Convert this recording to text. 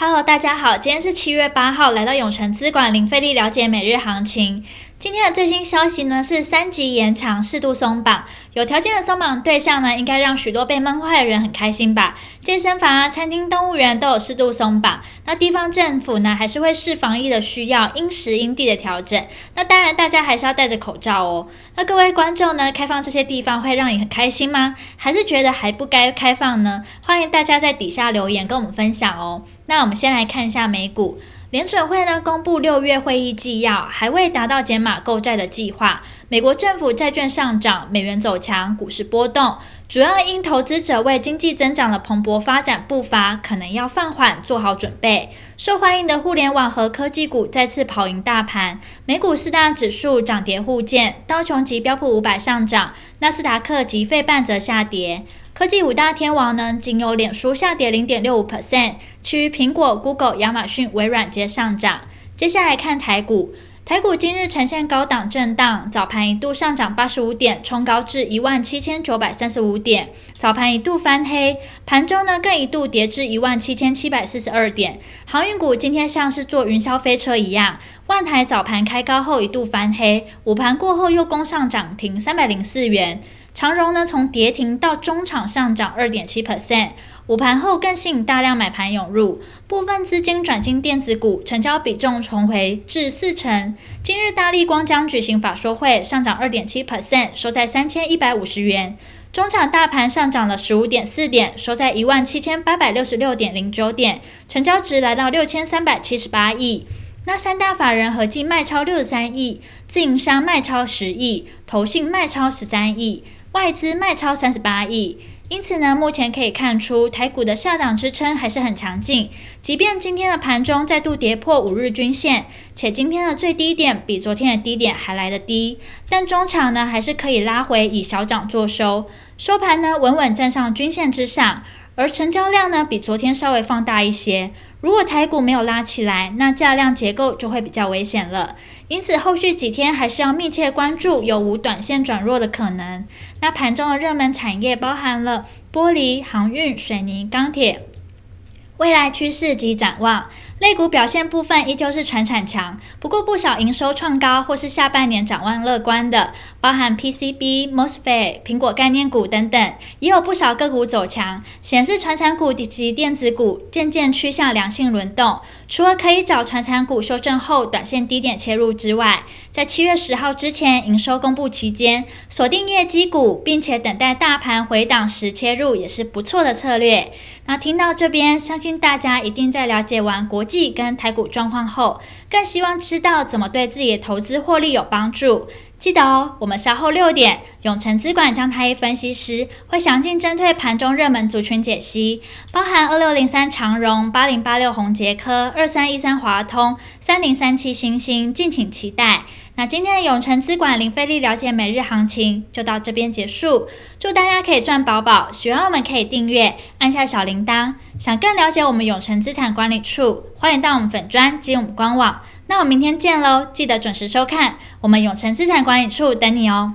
Hello，大家好，今天是七月八号，来到永诚资管零费力了解每日行情。今天的最新消息呢是三级延长，适度松绑，有条件的松绑对象呢，应该让许多被闷坏的人很开心吧？健身房啊、餐厅、动物园都有适度松绑。那地方政府呢，还是会视防疫的需要，因时因地的调整。那当然，大家还是要戴着口罩哦。那各位观众呢，开放这些地方会让你很开心吗？还是觉得还不该开放呢？欢迎大家在底下留言跟我们分享哦。那我们先来看一下美股。联准会呢公布六月会议纪要，还未达到减码购债的计划。美国政府债券上涨，美元走强，股市波动，主要因投资者为经济增长的蓬勃发展步伐可能要放缓做好准备。受欢迎的互联网和科技股再次跑赢大盘，美股四大指数涨跌互见，道琼及标普五百上涨，纳斯达克及费半则下跌。科技五大天王呢，仅有脸书下跌零点六五 percent，其余苹果、Google、亚马逊、微软皆上涨。接下来看台股，台股今日呈现高档震荡，早盘一度上涨八十五点，冲高至一万七千九百三十五点，早盘一度翻黑，盘中呢更一度跌至一万七千七百四十二点。航运股今天像是坐云霄飞车一样，万台早盘开高后一度翻黑，午盘过后又攻上涨停三百零四元。长荣呢，从跌停到中场上涨二点七 percent，午盘后更吸引大量买盘涌入，部分资金转进电子股，成交比重重回至四成。今日大立光将举行法说会，上涨二点七 percent，收在三千一百五十元。中场大盘上涨了十五点四点，收在一万七千八百六十六点零九点，成交值来到六千三百七十八亿。那三大法人合计卖超六十三亿，自营商卖超十亿，投信卖超十三亿。外资卖超三十八亿，因此呢，目前可以看出台股的下档支撑还是很强劲。即便今天的盘中再度跌破五日均线，且今天的最低点比昨天的低点还来得低，但中场呢还是可以拉回以小涨作收。收盘呢稳稳站上均线之上，而成交量呢比昨天稍微放大一些。如果台股没有拉起来，那价量结构就会比较危险了。因此，后续几天还是要密切关注有无短线转弱的可能。那盘中的热门产业包含了玻璃、航运、水泥、钢铁。未来趋势及展望。类股表现部分依旧是传产强，不过不少营收创高或是下半年展望乐观的，包含 PCB、MOSFET、苹果概念股等等，也有不少个股走强，显示传产股以及电子股渐渐趋向良性轮动。除了可以找传产股修正后短线低点切入之外，在七月十号之前营收公布期间，锁定业绩股，并且等待大盘回档时切入，也是不错的策略。那听到这边，相信大家一定在了解完国绩跟台股状况后，更希望知道怎么对自己的投资获利有帮助。记得哦，我们稍后六点，永诚资管将他一分析师会详尽针对盘中热门族群解析，包含二六零三长荣、八零八六宏杰科、二三一三华通、三零三七星星，敬请期待。那今天的永城资管零费力了解每日行情就到这边结束，祝大家可以赚饱饱，喜欢我们可以订阅，按下小铃铛。想更了解我们永城资产管理处，欢迎到我们粉专及我们官网。那我们明天见喽！记得准时收看，我们永城资产管理处等你哦。